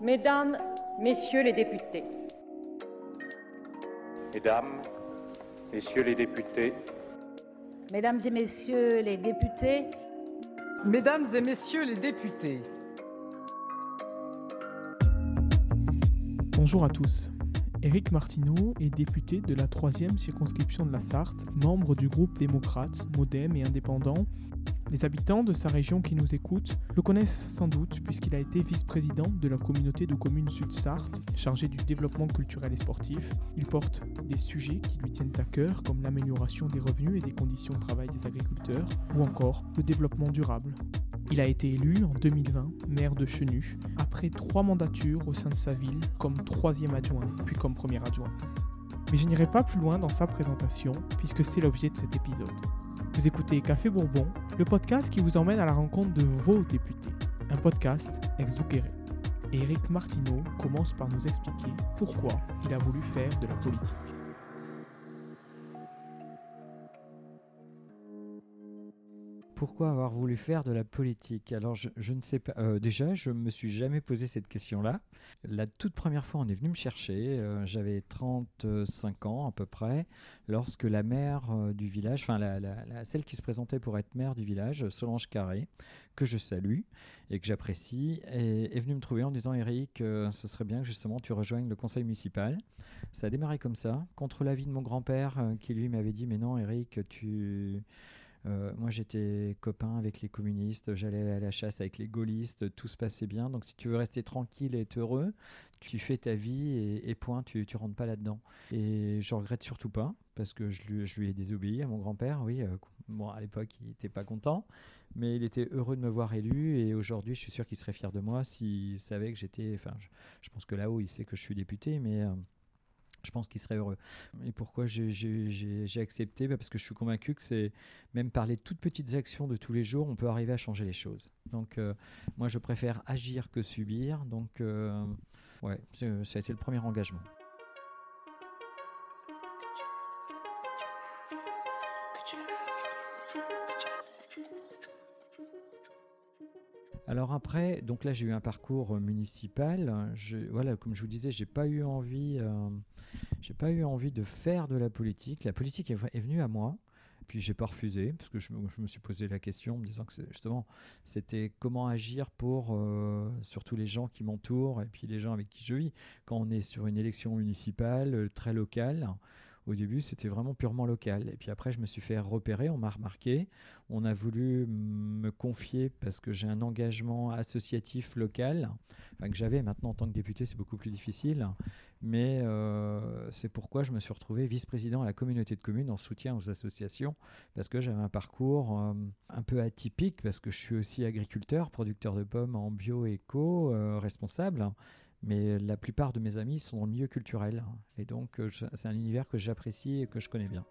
Mesdames, Messieurs les députés. Mesdames, Messieurs les députés. Mesdames et Messieurs les députés. Mesdames et Messieurs les députés. Bonjour à tous. Éric Martineau est député de la troisième circonscription de la Sarthe, membre du groupe démocrate, modem et indépendant. Les habitants de sa région qui nous écoutent le connaissent sans doute puisqu'il a été vice-président de la communauté de communes Sud-Sarthe, chargé du développement culturel et sportif. Il porte des sujets qui lui tiennent à cœur comme l'amélioration des revenus et des conditions de travail des agriculteurs ou encore le développement durable. Il a été élu en 2020 maire de Chenu, après trois mandatures au sein de sa ville comme troisième adjoint, puis comme premier adjoint. Mais je n'irai pas plus loin dans sa présentation, puisque c'est l'objet de cet épisode. Vous écoutez Café Bourbon, le podcast qui vous emmène à la rencontre de vos députés, un podcast ex Et Eric Martineau commence par nous expliquer pourquoi il a voulu faire de la politique. Pourquoi avoir voulu faire de la politique? Alors, je, ne sais pas. Euh, déjà, je me suis jamais posé cette question-là. La toute première fois, on est venu me chercher. Euh, j'avais 35 ans à peu près, lorsque la maire euh, du village, enfin la, celle qui se présentait pour être maire du village, Solange Carré, que je salue et que j'apprécie, est, est, venue me trouver en disant Eric, ce serait bien que justement tu rejoignes le conseil municipal. Ça a démarré comme ça, contre l'avis de mon grand-père, qui lui m'avait dit mais non, Eric, tu euh, moi, j'étais copain avec les communistes, j'allais à la chasse avec les gaullistes, tout se passait bien. Donc, si tu veux rester tranquille et être heureux, tu fais ta vie et, point, tu, tu rentres pas là-dedans. Et je regrette surtout pas, parce que je lui, ai désobéi à mon grand-père, oui. Euh, bon, à l'époque, il n'était pas content, mais il était heureux de me voir élu. Et aujourd'hui, je suis sûr qu'il serait fier de moi s'il savait que j'étais. Enfin, je, pense que là-haut, il sait que je suis député, mais. Euh, je pense qu'il serait heureux. Et pourquoi j'ai accepté? Bah, Parce que je suis convaincu que c'est même par les toutes petites actions de tous les jours, on peut arriver à changer les choses. Donc euh, moi, je préfère agir que subir. Donc euh, ouais, ça a été le premier engagement. Alors après, donc là j'ai eu un parcours municipal. Je, voilà, comme je vous disais, j'ai pas eu envie, euh, pas eu envie de faire de la politique. La politique est, venue à moi. Puis j'ai pas refusé parce que je, me suis posé la question en me disant que justement c'était comment agir pour euh, surtout les gens qui m'entourent et puis les gens avec qui je vis. Quand on est sur une élection municipale euh, très locale, au début, c'était vraiment purement local. Et puis après, je me suis fait repérer, on m'a remarqué. On a voulu me confier parce que j'ai un engagement associatif local, que j'avais maintenant en tant que député, c'est beaucoup plus difficile. Mais euh, c'est pourquoi je me suis retrouvé vice-président à la communauté de communes en soutien aux associations, parce que j'avais un parcours euh, un peu atypique, parce que je suis aussi agriculteur, producteur de pommes en bio-éco, euh, responsable. Mais la plupart de mes amis sont dans le milieu culturel. Et donc, euh, c'est un univers que j'apprécie et que je connais bien.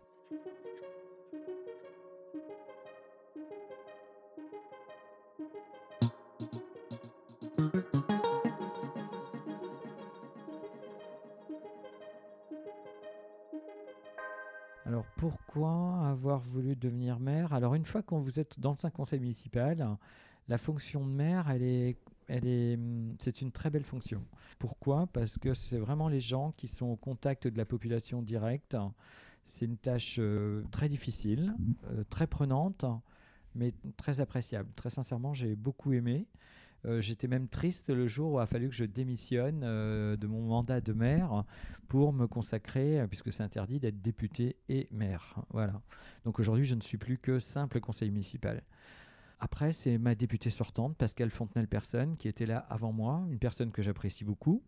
Alors pourquoi avoir voulu devenir maire? Alors une fois qu'on vous êtes dans le conseil municipal, la fonction de maire, elle est hum, c'est une très belle fonction. Pourquoi? Parce que c'est vraiment les gens qui sont au contact de la population directe. C'est une tâche euh, très difficile, euh, très prenante, mais très appréciable. Très sincèrement, j'ai beaucoup aimé. Euh, j'étais même triste le jour où il a fallu que je démissionne de mon mandat de maire pour me consacrer, puisque c'est interdit d'être député et maire. Voilà. Donc aujourd'hui, je ne suis plus que simple conseiller municipal. Après, c'est ma députée sortante, Pascal Fontenelle-Personne, qui était là avant moi, une personne que j'apprécie beaucoup,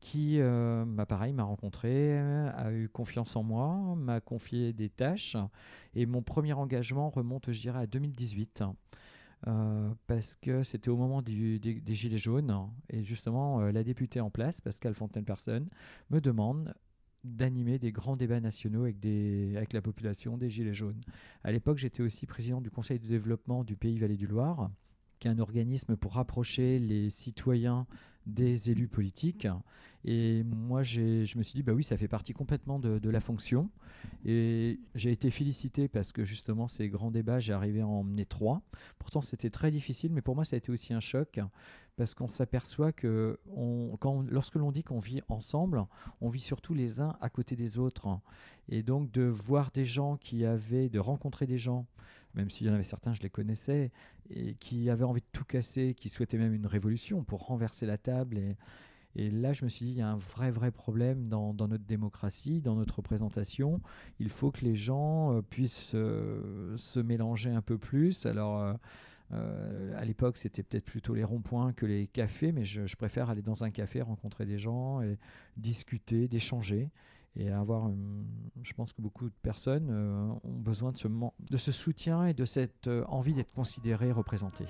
qui, euh, bah, m'a rencontré, a eu confiance en moi, m'a confié des tâches. Et mon premier engagement remonte, je dirais, à 2018. Euh, parce que c'était au moment des, Gilets jaunes. Et justement, euh, la députée en place, Pascal Fontaine-Personne, me demande d'animer des grands débats nationaux avec, des, avec la population des Gilets jaunes. À l'époque, j'étais aussi président du Conseil de développement du Pays Vallée du Loir, qui est un organisme pour rapprocher les citoyens des élus politiques. Et moi, je me suis dit, bah oui, ça fait partie complètement de, la fonction. Et j'ai été félicité parce que justement, ces grands débats, j'ai arrivé à en mener trois. Pourtant, c'était très difficile, mais pour moi, ça a été aussi un choc parce qu'on s'aperçoit que quand lorsque l'on dit qu'on vit ensemble, on vit surtout les uns à côté des autres. Et donc de voir des gens qui avaient, de rencontrer des gens, même s'il y en avait certains, je les connaissais, et qui avaient envie de tout casser, qui souhaitaient même une révolution pour renverser la table. Et, et là, je me suis dit, il y a un vrai, vrai problème dans, notre démocratie, dans notre représentation. Il faut que les gens euh, puissent euh, se mélanger un peu plus. Alors, euh, à l'époque, c'était peut-être plutôt les ronds-points que les cafés, mais je, préfère aller dans un café, rencontrer des gens et discuter, d'échanger et avoir. je pense que beaucoup de personnes ont besoin de ce, soutien et de cette envie d'être considérées, représentées.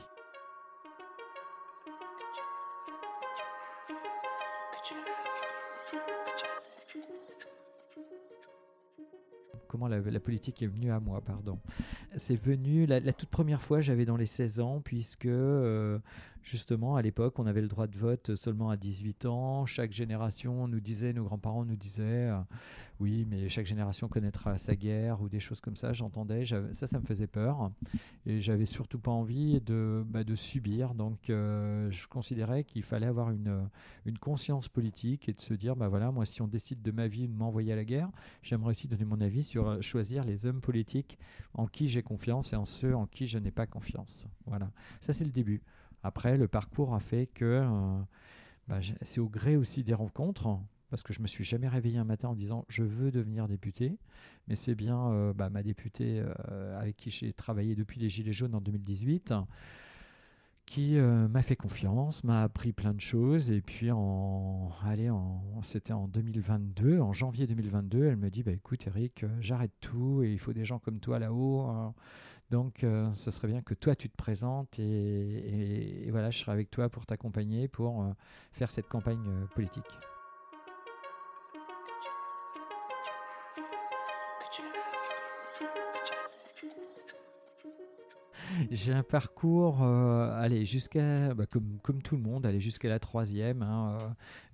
Comment la, politique est venue à moi, pardon. C'est venu, la, toute première fois, j'avais dans les 16 ans, puisque euh, justement, à l'époque, on avait le droit de vote seulement à 18 ans. Chaque génération nous disait, nos grands-parents nous disaient, euh, oui, mais chaque génération connaîtra sa guerre ou des choses comme ça. J'entendais, ça, ça me faisait peur. Et j'avais surtout pas envie de, bah, subir. Donc, euh, je considérais qu'il fallait avoir une, conscience politique et de se dire, bah voilà, moi, si on décide de ma vie de m'envoyer à la guerre, j'aimerais aussi donner mon avis sur choisir les hommes politiques en qui j'ai confiance et en ceux en qui je n'ai pas confiance. Voilà, ça c'est le début. Après, le parcours a fait que euh, bah, c'est au gré aussi des rencontres, parce que je me suis jamais réveillé un matin en disant je veux devenir député, mais c'est bien euh, bah, ma députée euh, avec qui j'ai travaillé depuis les Gilets jaunes en 2018 qui m'a fait confiance, m'a appris plein de choses. Et puis, en, allez, c'était en 2022, en janvier 2022, elle me dit bah, écoute, Eric, j'arrête tout et il faut des gens comme toi là-haut. Donc, euh, ce serait bien que toi, tu te présentes et, voilà, je serai avec toi pour t'accompagner, pour euh, faire cette campagne euh, politique. J'ai un parcours, allez, jusqu'à, bah, comme, comme, tout le monde, aller jusqu'à la troisième, hein,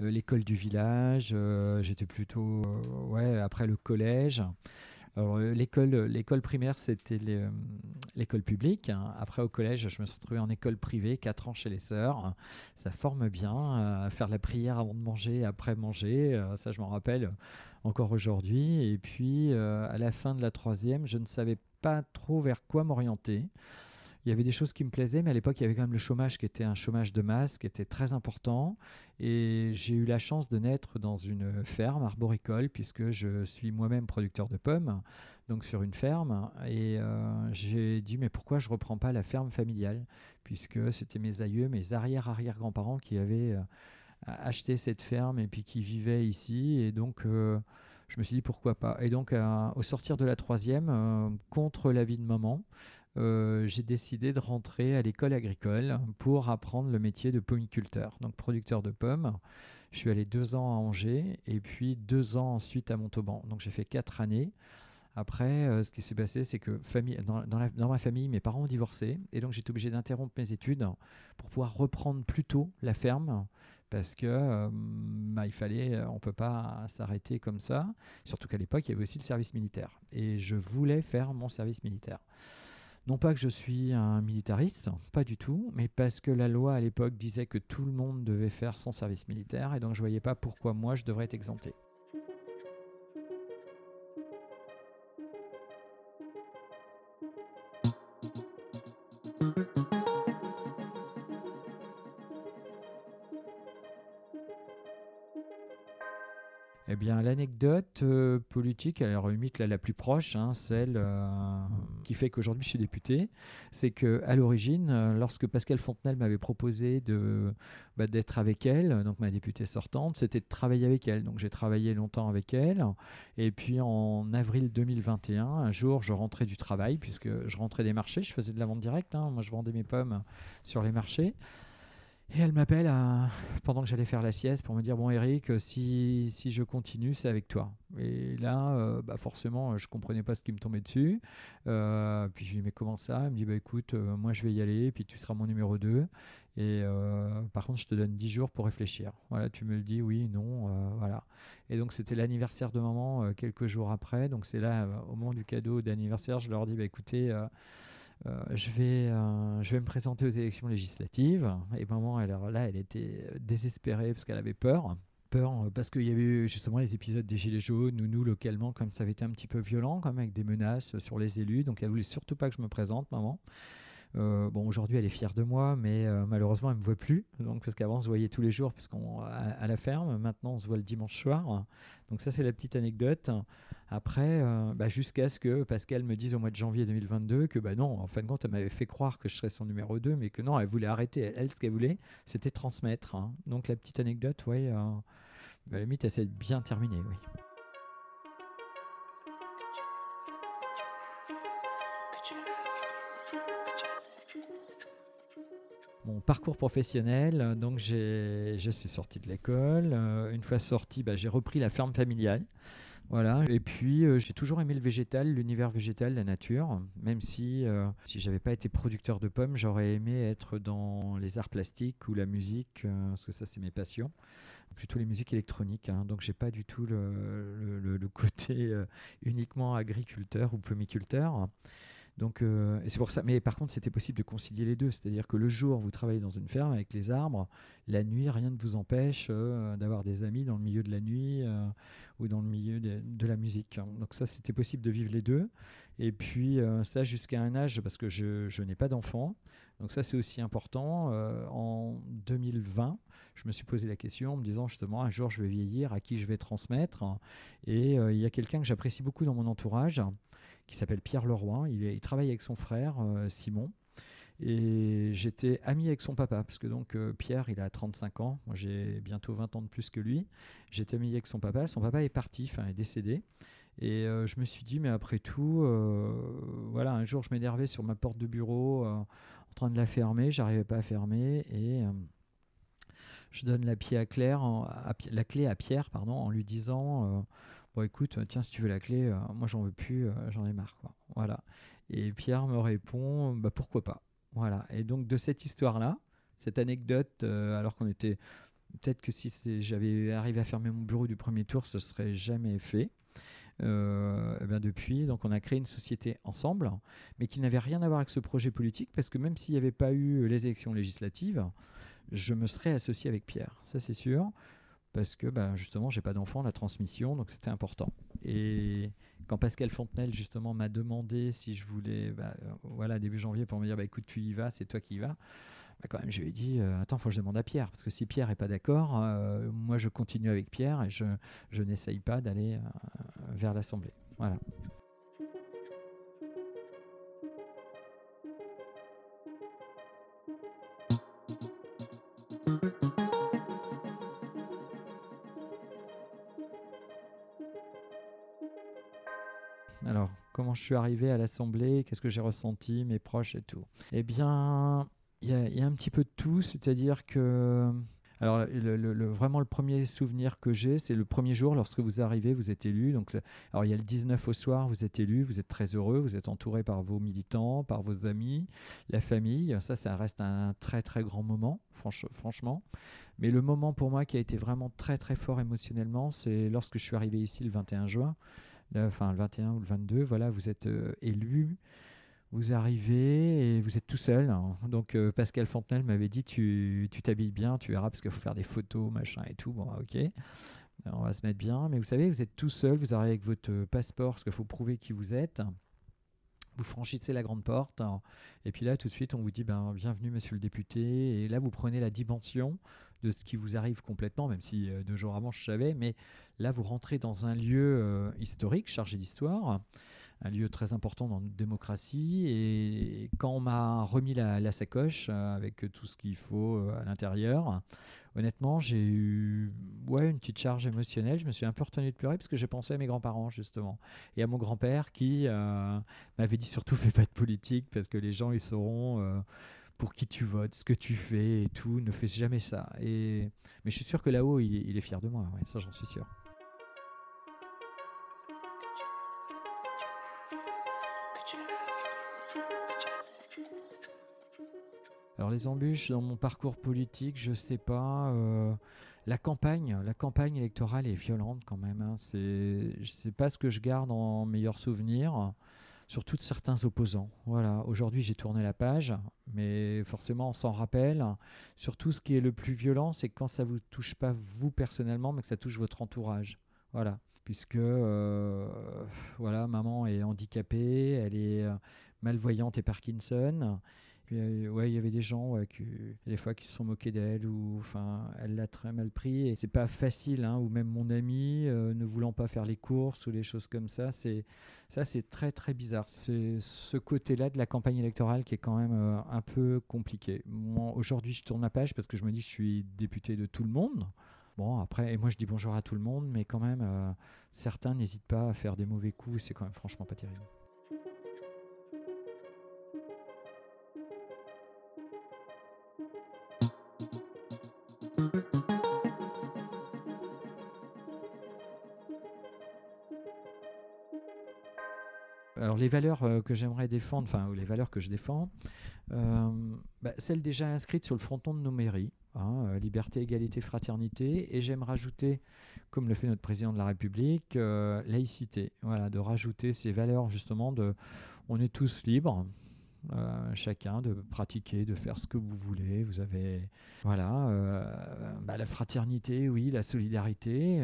l'école du village, j'étais plutôt, ouais, après le collège. Euh, l'école, l'école primaire, c'était euh, l'école publique. Hein. Après, au collège, je me suis retrouvé en école privée, 4 ans chez les sœurs. Ça forme bien, faire la prière avant de manger, après manger. Euh, ça, je m'en rappelle encore aujourd'hui. Et puis, à la fin de la troisième, je ne savais pas trop vers quoi m'orienter il y avait des choses qui me plaisaient, mais à l'époque, il y avait quand même le chômage qui était un chômage de masse, qui était très important. Et j'ai eu la chance de naître dans une ferme arboricole, puisque je suis moi-même producteur de pommes, donc sur une ferme. Et euh, j'ai dit, mais pourquoi je ne reprends pas la ferme familiale? Puisque c'était mes aïeux, mes arrière-arrière-grands-parents qui avaient euh, acheté cette ferme et puis qui vivaient ici. Et donc. Euh, je me suis dit pourquoi pas? Et donc, au sortir de la troisième, contre l'avis de maman, euh, j'ai décidé de rentrer à l'école agricole pour apprendre le métier de pomiculteur, donc producteur de pommes. Je suis allé deux ans à Angers et puis deux ans ensuite à Montauban. Donc j'ai fait quatre années. Après, euh, ce qui s'est passé, c'est que dans, ma famille, mes parents ont divorcé et donc j'étais obligé d'interrompre mes études pour pouvoir reprendre plus tôt la ferme parce que euh, bah, fallait, on peut pas s'arrêter comme ça. Surtout qu'à l'époque, il y avait aussi le service militaire et je voulais faire mon service militaire. Non pas que je suis un militariste, pas du tout, mais parce que la loi à l'époque disait que tout le monde devait faire son service militaire, et donc je ne voyais pas pourquoi moi je devrais être exempté. Eh bien, l'anecdote euh, politique, alors limite la, plus proche, hein, celle euh, qui fait qu'aujourd'hui je suis député, c'est que à l'origine, euh, lorsque Pascal Fontenelle m'avait proposé bah, d'être avec elle, donc ma députée sortante, c'était de travailler avec elle. Donc j'ai travaillé longtemps avec elle. Et puis en avril 2021, un jour, je rentrais du travail puisque je rentrais des marchés, je faisais de la vente directe. Hein. moi, je vendais mes pommes sur les marchés. Et elle m'appelle pendant que j'allais faire la sieste pour me dire Bon, Eric, si, si je continue, c'est avec toi. Et là, euh, bah forcément, je comprenais pas ce qui me tombait dessus. Euh, puis je lui dis Mais comment ça? Elle me dit Bah écoute, euh, moi je vais y aller, puis tu seras mon numéro 2. Et par contre, je te donne 10 jours pour réfléchir. Voilà, tu me le dis, oui, non, voilà. Et donc, c'était l'anniversaire de maman quelques jours après. Donc, c'est là, au moment du cadeau d'anniversaire, je leur dis Bah écoutez, euh, je, vais, euh, je vais me présenter aux élections législatives. Et maman, alors là, elle était euh, désespérée parce qu'elle avait peur. Peur parce qu'il y avait eu justement les épisodes des Gilets jaunes où nous, localement, comme ça avait été un petit peu violent, avec des menaces sur les élus. Donc, elle voulait surtout pas que je me présente, maman. Euh, bon, aujourd'hui, elle est fière de moi, mais euh, malheureusement, elle me voit plus. Donc, parce qu'avant, on se voyait tous les jours, puisqu'on à, la ferme. Maintenant, on se voit le dimanche soir. Donc, ça, c'est la petite anecdote. Après, euh, bah, jusqu'à ce que Pascal me dise au mois de janvier 2022 que, bah non, en fin de compte, elle m'avait fait croire que je serais son numéro 2, mais que non, elle voulait arrêter. Elle, ce qu'elle voulait, c'était transmettre. hein. Donc, la petite anecdote, oui, à la limite, elle s'est bien terminée, oui. Parcours professionnel, donc je suis sorti de l'école. Euh, une fois sorti, bah, j'ai repris la ferme familiale. Voilà. Et puis euh, j'ai toujours aimé le végétal, l'univers végétal, la nature. Même si euh, si j'avais pas été producteur de pommes, j'aurais aimé être dans les arts plastiques ou la musique, euh, parce que ça c'est mes passions. Plutôt les musiques électroniques. hein. donc j'ai pas du tout le, le- le- côté uniquement agriculteur ou plumiculteur. Donc, euh, et c'est pour ça. Mais par contre, c'était possible de concilier les deux. C'est-à-dire que le jour, vous travaillez dans une ferme avec les arbres. La nuit, rien ne vous empêche euh, d'avoir des amis dans le milieu de la nuit euh, ou dans le milieu de, la musique. Donc ça, c'était possible de vivre les deux. Et puis ça jusqu'à un âge, parce que je, je n'ai pas d'enfant. Donc ça, c'est aussi important. En 2020, je me suis posé la question en me disant justement, un jour, je vais vieillir, à qui je vais transmettre. Et il y a quelqu'un que j'apprécie beaucoup dans mon entourage qui s'appelle Pierre Leroy. Il, travaille avec son frère euh, Simon. Et j'étais ami avec son papa, parce que donc euh, Pierre, il a 35 ans, moi j'ai bientôt 20 ans de plus que lui. J'étais ami avec son papa, son papa est parti, enfin est décédé. Et euh, je me suis dit, mais après tout, voilà, un jour je m'énervais sur ma porte de bureau, en train de la fermer, j'arrivais pas à fermer, et je donne la, pied à Claire, la clé à Pierre, pardon, en lui disant, bon écoute, tiens, si tu veux la clé, euh, moi j'en veux plus, euh, j'en ai marre, quoi. Voilà. Et Pierre me répond, bah pourquoi pas. Voilà. Et donc de cette histoire-là, cette anecdote, euh, alors qu'on était, peut-être que si j'avais arrivé à fermer mon bureau du premier tour, ce serait jamais fait. Bien depuis, donc on a créé une société ensemble, mais qui n'avait rien à voir avec ce projet politique, parce que même s'il n'y avait pas eu les élections législatives, je me serais associé avec Pierre, ça c'est sûr, parce que bah, justement, j'ai pas d'enfant, la transmission, donc c'était important. Et quand Pascal Fontenelle justement m'a demandé si je voulais, bah, euh, voilà, début janvier, pour me dire, bah, écoute, tu y vas, c'est toi qui y vas. Bah, quand même, je lui ai dit, euh, attends, faut que je demande à Pierre, parce que si Pierre est pas d'accord, euh, moi je continue avec Pierre et je, je n'essaye pas d'aller euh, vers l'Assemblée. Voilà. Comment je suis arrivé à l'Assemblée Qu'est-ce que j'ai ressenti Mes proches et tout Eh bien, il y, a- un petit peu de tout, c'est-à-dire que. Alors, vraiment, le premier souvenir que j'ai, c'est le premier jour, lorsque vous arrivez, vous êtes élu. Donc, alors, il y a le 19 au soir, vous êtes élu, vous êtes très heureux, vous êtes entouré par vos militants, par vos amis, la famille. Ça, ça reste un très, très grand moment, franch- franchement. Mais le moment pour moi qui a été vraiment très, très fort émotionnellement, c'est lorsque je suis arrivé ici le 21 juin là, enfin le 21 ou le 22, voilà, vous êtes euh, élu, vous arrivez et vous êtes tout seul. hein. Donc euh, Pascal Fontenelle m'avait dit tu t'habilles bien, tu verras parce qu'il faut faire des photos, machin et tout. Bon, ok, on va se mettre bien. Mais vous savez, vous êtes tout seul, vous arrivez avec votre euh, passeport parce qu'il faut prouver qui vous êtes. Vous franchissez la grande porte hein, et puis là tout de suite on vous dit ben bienvenue monsieur le député. Et là vous prenez la dimension de ce qui vous arrive complètement même si euh, deux jours avant je savais. Mais Là, vous rentrez dans un lieu euh, historique, chargé d'histoire, un lieu très important dans notre démocratie. Et quand on m'a remis la, sacoche euh, avec tout ce qu'il faut euh, à l'intérieur, honnêtement, j'ai eu ouais, une petite charge émotionnelle. Je me suis un peu retenu de pleurer parce que j'ai pensé à mes grands-parents, justement, et à mon grand-père qui euh, m'avait dit surtout fais pas de politique parce que les gens, ils sauront. pour qui tu votes, ce que tu fais et tout. Ne fais jamais ça. Et, mais je suis sûr que là-haut, il, est fier de moi. Ça, j'en suis sûr. Alors les embûches dans mon parcours politique, je sais pas. euh, la campagne, la campagne électorale est violente quand même. Hein. C'est, pas ce que je garde en meilleur souvenir, surtout de certains opposants. Voilà. Aujourd'hui, j'ai tourné la page, mais forcément, on s'en rappelle. Surtout, ce qui est le plus violent, c'est quand ça vous touche pas vous personnellement, mais que ça touche votre entourage. Voilà. Puisque euh, voilà, maman est handicapée, elle est euh, malvoyante et Parkinson. Euh, ouais, il y avait des gens qui, des fois qui se sont moqués d'elle ou enfin, elle l'a très mal pris et c'est pas facile. Hein, ou même mon ami ne voulant pas faire les courses ou les choses comme ça, c'est ça, c'est très très bizarre. C'est ce côté-là de la campagne électorale qui est quand même un peu compliqué. Aujourd'hui, je tourne la page parce que je me dis que je suis député de tout le monde. Bon, après, et moi je dis bonjour à tout le monde, mais quand même, euh, certains n'hésitent pas à faire des mauvais coups, c'est quand même franchement pas terrible. Les valeurs euh, que j'aimerais défendre, enfin ou les valeurs que je défends, euh, bah, celles déjà inscrites sur le fronton de nos mairies, hein, euh, liberté, égalité, fraternité, et j'aime rajouter, comme le fait notre président de la République, laïcité. Voilà, de rajouter ces valeurs justement de, on est tous libres. chacun de pratiquer, de faire ce que vous voulez. Vous avez, voilà, bah, la fraternité, oui, la solidarité,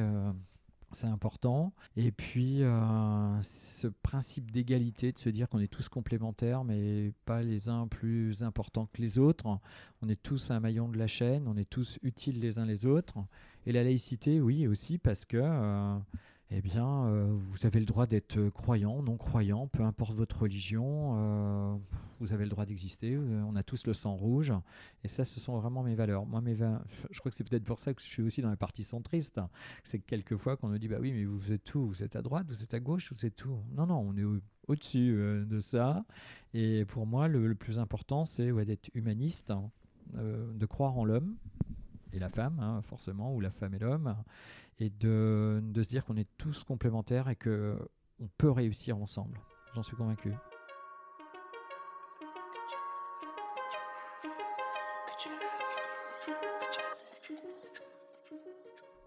c'est important. Et puis, euh, ce principe d'égalité, de se dire qu'on est tous complémentaires, mais pas les uns plus importants que les autres. On est tous un maillon de la chaîne, on est tous utiles les uns les autres. Et la laïcité, oui, aussi, parce que, euh, eh bien, euh, vous avez le droit d'être croyant, non croyant, peu importe votre religion. euh, vous avez le droit d'exister. euh, On a tous le sang rouge. Et ça, ce sont vraiment mes valeurs. Moi, mes je crois que c'est peut-être pour ça que je suis aussi dans la partie centriste. C'est que quelquefois qu'on nous dit, bah oui, mais vous êtes tout. Vous êtes à droite, vous êtes à gauche, vous êtes tout. Non, non, on est au- au-dessus euh, de ça. Et pour moi, le, plus important, c'est d'être humaniste, hein, euh, de croire en l'homme et la femme, hein, forcément, ou la femme et l'homme, et de, de se dire qu'on est tous complémentaires et que on peut réussir ensemble. J'en suis convaincu.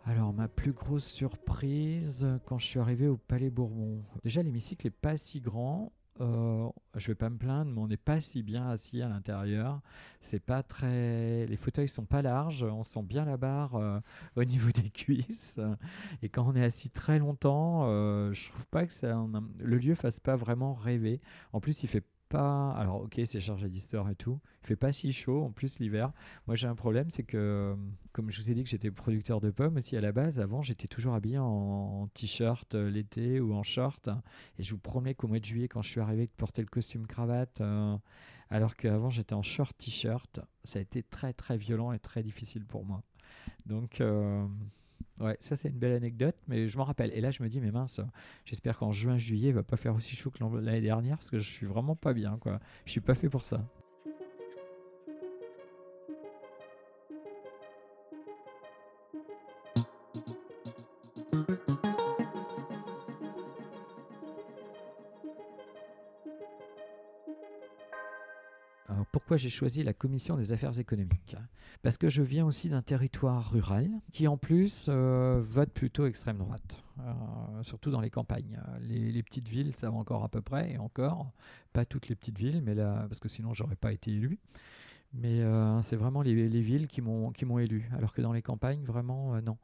Alors, ma plus grosse surprise quand je suis arrivé au Palais Bourbon. Déjà, l'hémicycle n'est pas si grand. Euh, je vais pas me plaindre, mais on n'est pas si bien assis à l'intérieur. C'est pas très. Les fauteuils sont pas larges. On sent bien la barre euh, au niveau des cuisses. Et quand on est assis très longtemps, euh, je trouve pas que ça, le lieu fasse pas vraiment rêver. En plus, il fait Alors, ok, c'est chargé d'histoire et tout. Il fait pas si chaud. En plus, l'hiver. Moi, j'ai un problème, c'est que, comme je vous ai dit que j'étais producteur de pommes aussi à la base, avant, j'étais toujours habillé en, en t-shirt euh, l'été ou en short. Et je vous promets qu'au mois de juillet, quand je suis arrivé, de porter le costume cravate, euh, alors qu'avant, j'étais en short t-shirt, ça a été très, très violent et très difficile pour moi. Donc, euh, ouais, ça, c'est une belle anecdote, mais je m'en rappelle. Et là, je me dis, mais mince, j'espère qu'en juin, juillet, il va pas faire aussi chaud que l'an- l'année dernière, parce que je suis vraiment pas bien, quoi. Je suis pas fait pour ça. J'ai choisi la commission des affaires économiques Parce que je viens aussi d'un territoire rural qui en plus euh, vote plutôt extrême droite, euh, surtout dans les campagnes. Les, petites villes, ça va encore à peu près, et encore, pas toutes les petites villes, mais là, parce que sinon j'aurais pas été élu. Mais euh, c'est vraiment les, les villes qui m'ont élu, alors que dans les campagnes, vraiment, non.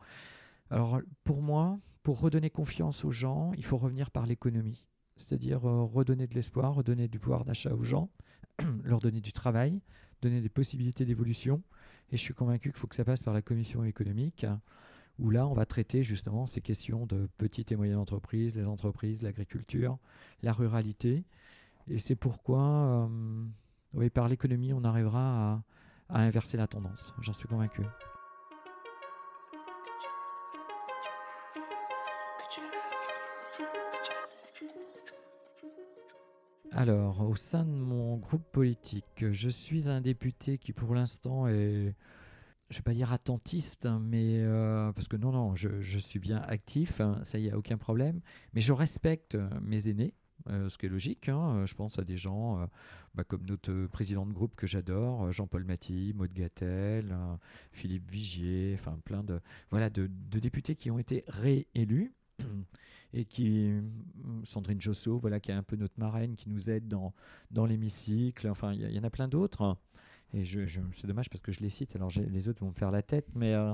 Alors pour moi, pour redonner confiance aux gens, il faut revenir par l'économie, c'est-à-dire redonner de l'espoir, redonner du pouvoir d'achat aux gens leur donner du travail, donner des possibilités d'évolution. Et je suis convaincu qu'il faut que ça passe par la commission économique, où là, on va traiter justement ces questions de petites et moyennes entreprises, les entreprises, l'agriculture, la ruralité. Et c'est pourquoi, euh, par l'économie, on arrivera à inverser la tendance. J'en suis convaincu. Alors, au sein de mon groupe politique, je suis un député qui pour l'instant est, je ne vais pas dire attentiste, hein, mais euh, parce que non, non, je, suis bien actif, hein, ça y a aucun problème, mais je respecte euh, mes aînés. Euh, ce qui est logique, hein, je pense à des gens bah, comme notre président de groupe que j'adore, Jean-Paul Maty, Maud Gattel, Philippe Vigier, enfin plein de, voilà, de députés qui ont été réélus et qui Sandrine Josso, voilà, qui est un peu notre marraine, qui nous aide dans, dans l'hémicycle. Enfin, il y, en a plein d'autres. Et je, c'est dommage parce que je les cite, alors les autres vont me faire la tête. Mais euh,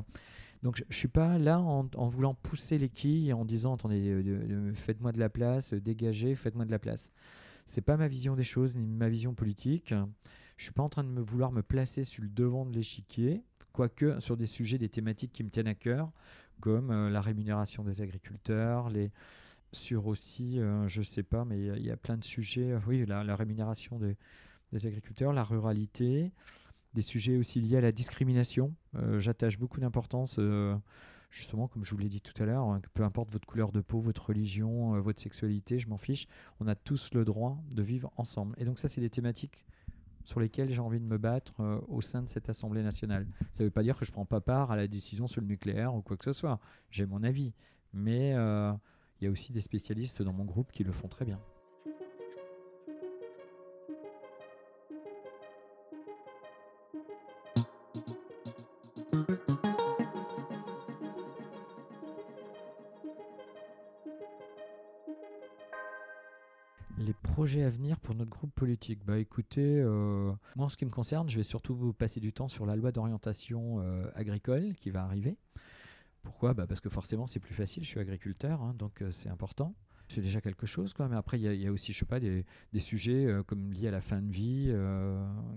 donc je, ne suis pas là en, voulant pousser les quilles, en disant attendez, euh, faites-moi de la place, dégagez, faites-moi de la place. C'est pas ma vision des choses ni ma vision politique. Je suis pas en train de me vouloir me placer sur le devant de l'échiquier, quoique sur des sujets, des thématiques qui me tiennent à cœur comme euh, la rémunération des agriculteurs, sur aussi, euh, je sais pas, mais il y, a plein de sujets, euh, oui, la, rémunération des, agriculteurs, la ruralité, des sujets aussi liés à la discrimination. J'attache beaucoup d'importance, justement, comme je vous l'ai dit tout à l'heure, hein, peu importe votre couleur de peau, votre religion, votre sexualité, je m'en fiche, on a tous le droit de vivre ensemble. Et donc ça, c'est des thématiques sur lesquels j'ai envie de me battre euh, au sein de cette Assemblée nationale. Ça ne veut pas dire que je ne prends pas part à la décision sur le nucléaire ou quoi que ce soit. J'ai mon avis. Mais euh, il y a aussi des spécialistes dans mon groupe qui le font très bien. Projet à venir pour notre groupe politique Bah écoutez, euh, moi en ce qui me concerne, je vais surtout passer du temps sur la loi d'orientation euh, agricole qui va arriver. Pourquoi? Bah Parce que forcément c'est plus facile, je suis agriculteur, hein, donc euh, c'est important. C'est déjà quelque chose, quoi. mais après il y, a aussi, je sais pas, des, sujets comme liés à la fin de vie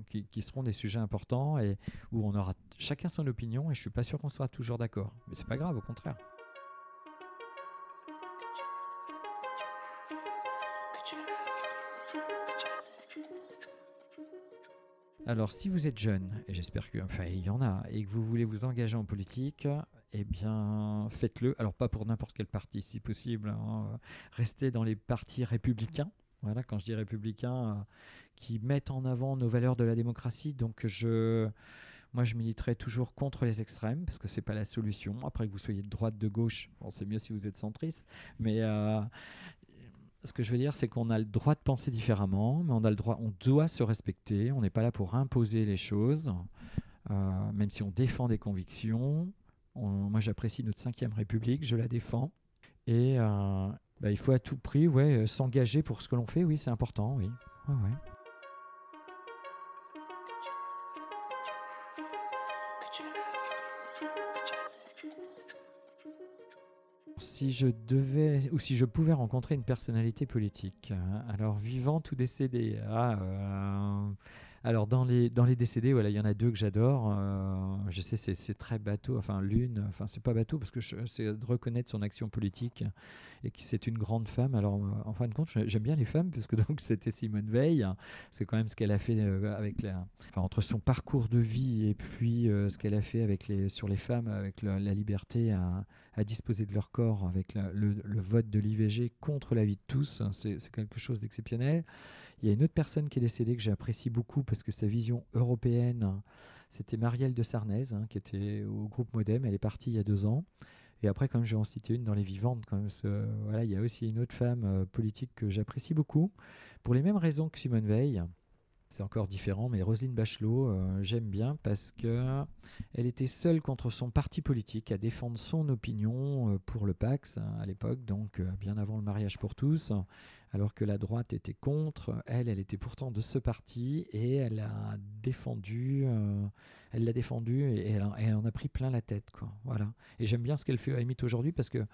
qui, qui, seront des sujets importants et où on aura chacun son opinion et je suis pas sûr qu'on sera toujours d'accord. Mais c'est pas grave, au contraire. Alors, si vous êtes jeune, et j'espère qu'il enfin, y en a, et que vous voulez vous engager en politique, eh bien, faites-le. Alors, pas pour n'importe quel parti, si possible. Hein. Restez dans les partis républicains. Voilà, quand je dis républicains, euh, qui mettent en avant nos valeurs de la démocratie. Donc, je, moi, je militerai toujours contre les extrêmes, parce que c'est pas la solution. Après que vous soyez de droite, de gauche, bon, c'est mieux si vous êtes centriste. Mais euh, ce que je veux dire, c'est qu'on a le droit de penser différemment, mais on a le droit, on doit se respecter. On n'est pas là pour imposer les choses, euh, même si on défend des convictions. moi, j'apprécie notre cinquième République, je la défends. Et euh, bah, il faut à tout prix, ouais, s'engager pour ce que l'on fait. Oui, c'est important. Oui. Ouais, ouais. Si je devais ou si je pouvais rencontrer une personnalité politique, euh, alors vivante ou décédée, ah, euh, alors dans les, dans les décédés, voilà, il y en a deux que j'adore. Euh, je sais, c'est très bateau. Enfin, l'une, enfin, c'est pas bateau parce que c'est de reconnaître son action politique et que c'est une grande femme. Alors, en fin de compte, j'aime bien les femmes puisque donc c'était Simone Veil. C'est quand même ce qu'elle a fait euh, avec la, enfin, entre son parcours de vie et puis euh, ce qu'elle a fait avec les, sur les femmes, avec la, liberté à, disposer de leur corps, avec le, le vote de l'IVG contre la vie de tous. C'est quelque chose d'exceptionnel. Il y a une autre personne qui est décédée que j'apprécie beaucoup parce que sa vision européenne, c'était Marielle de Sarnez, hein, qui était au groupe Modem. Elle est partie il y a deux ans. Et après, comme je vais en citer une dans les vivantes, voilà, il y a aussi une autre femme euh, politique que j'apprécie beaucoup, pour les mêmes raisons que Simone Veil. C'est encore différent, mais Roselyne Bachelot, euh, j'aime bien parce que elle était seule contre son parti politique à défendre son opinion euh, pour le Pax hein, à l'époque, donc bien avant le mariage pour tous alors que la droite était contre. Elle, elle était pourtant de ce parti et elle a défendu, euh, elle l'a défendu et elle, en a pris plein la tête, quoi. Voilà. Et j'aime bien ce qu'elle fait à limite aujourd'hui parce que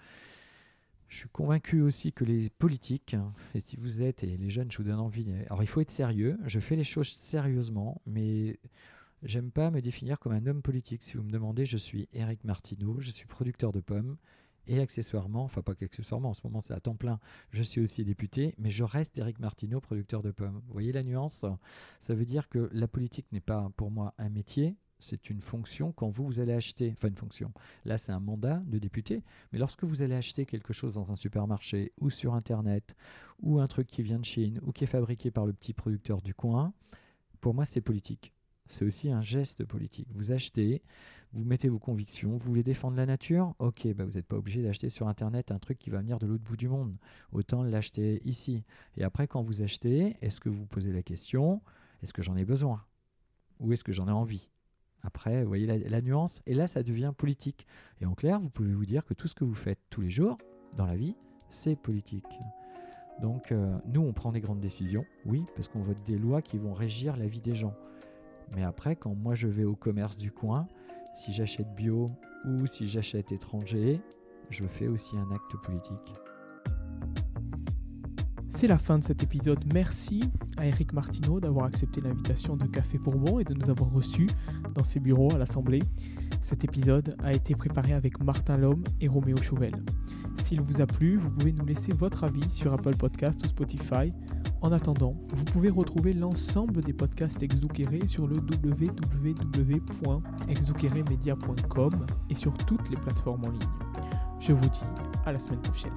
je suis convaincu aussi que les politiques, et si vous êtes, et les jeunes, je vous donne envie. Alors il faut être sérieux, je fais les choses sérieusement, mais j'aime pas me définir comme un homme politique. Si vous me demandez, je suis Eric Martineau, je suis producteur de pommes, et accessoirement, enfin pas qu'accessoirement, en ce moment c'est à temps plein, je suis aussi député, mais je reste Eric Martineau, producteur de pommes. Vous voyez la nuance? Ça veut dire que la politique n'est pas pour moi un métier, C'est une fonction quand vous, vous allez acheter, enfin une fonction. Là, c'est un mandat de député, mais lorsque vous allez acheter quelque chose dans un supermarché ou sur Internet, ou un truc qui vient de Chine, ou qui est fabriqué par le petit producteur du coin, pour moi, c'est politique. C'est aussi un geste politique. Vous achetez, vous mettez vos convictions, vous voulez défendre la nature, ok, bah vous n'êtes pas obligé d'acheter sur Internet un truc qui va venir de l'autre bout du monde. Autant l'acheter ici. Et après, quand vous achetez, est-ce que vous posez la question, est-ce que j'en ai besoin? Ou est-ce que j'en ai envie? Après, vous voyez la, nuance. Et là, ça devient politique. Et en clair, vous pouvez vous dire que tout ce que vous faites tous les jours dans la vie, c'est politique. Donc, euh, nous, on prend des grandes décisions, oui, parce qu'on vote des lois qui vont régir la vie des gens. Mais après, quand moi je vais au commerce du coin, si j'achète bio ou si j'achète étranger, je fais aussi un acte politique. C'est la fin de cet épisode. Merci à Eric Martineau d'avoir accepté l'invitation de Café Bourbon et de nous avoir reçus dans ses bureaux à l'Assemblée. Cet épisode a été préparé avec Martin Lhomme et Roméo Chauvel. S'il vous a plu, vous pouvez nous laisser votre avis sur Apple Podcast ou Spotify. En attendant, vous pouvez retrouver l'ensemble des podcasts Exduquere sur le www.exduqueremedia.com et sur toutes les plateformes en ligne. Je vous dis à la semaine prochaine.